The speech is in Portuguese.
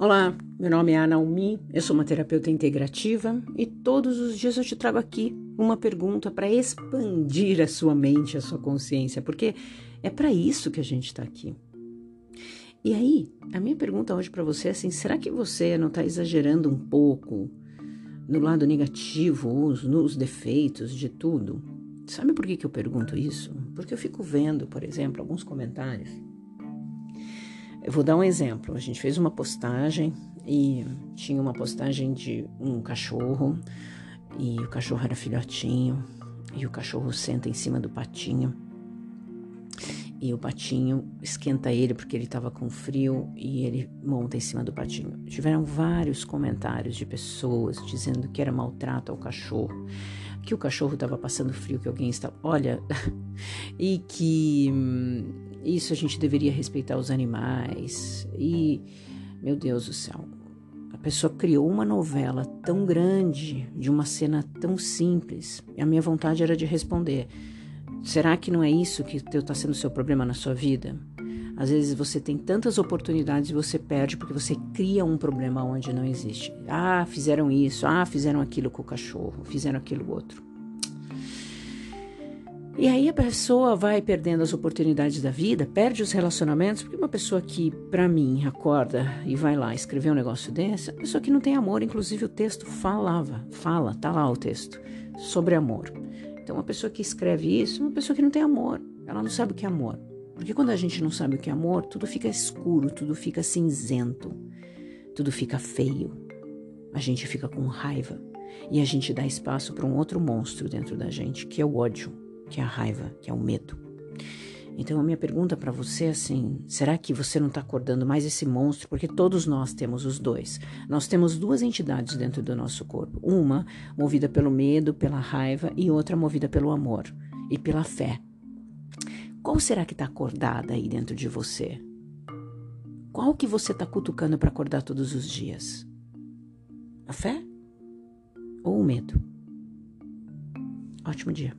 Olá, meu nome é Ana Almi, eu sou uma terapeuta integrativa e todos os dias eu te trago aqui uma pergunta para expandir a sua mente, a sua consciência, porque é para isso que a gente está aqui. E aí, a minha pergunta hoje para você é assim: será que você não está exagerando um pouco no lado negativo, os, nos defeitos de tudo? Sabe por que, que eu pergunto isso? Porque eu fico vendo, por exemplo, alguns comentários eu vou dar um exemplo. A gente fez uma postagem e tinha uma postagem de um cachorro e o cachorro era filhotinho e o cachorro senta em cima do patinho e o patinho esquenta ele porque ele estava com frio e ele monta em cima do patinho. Tiveram vários comentários de pessoas dizendo que era maltrato ao cachorro, que o cachorro estava passando frio, que alguém estava, olha, e que hum, isso a gente deveria respeitar os animais. E, meu Deus do céu, a pessoa criou uma novela tão grande de uma cena tão simples. E a minha vontade era de responder Será que não é isso que está sendo seu problema na sua vida? Às vezes você tem tantas oportunidades e você perde porque você cria um problema onde não existe. Ah, fizeram isso, ah, fizeram aquilo com o cachorro, fizeram aquilo outro. E aí a pessoa vai perdendo as oportunidades da vida, perde os relacionamentos, porque uma pessoa que, para mim, acorda e vai lá escrever um negócio desse, é uma pessoa que não tem amor, inclusive o texto falava, fala, tá lá o texto, sobre amor. Então, uma pessoa que escreve isso é uma pessoa que não tem amor. Ela não sabe o que é amor. Porque quando a gente não sabe o que é amor, tudo fica escuro, tudo fica cinzento, tudo fica feio. A gente fica com raiva e a gente dá espaço para um outro monstro dentro da gente, que é o ódio, que é a raiva, que é o medo. Então a minha pergunta para você é assim: será que você não está acordando mais esse monstro? Porque todos nós temos os dois. Nós temos duas entidades dentro do nosso corpo: uma movida pelo medo, pela raiva, e outra movida pelo amor e pela fé. Qual será que está acordada aí dentro de você? Qual que você está cutucando para acordar todos os dias? A fé ou o medo? Ótimo dia.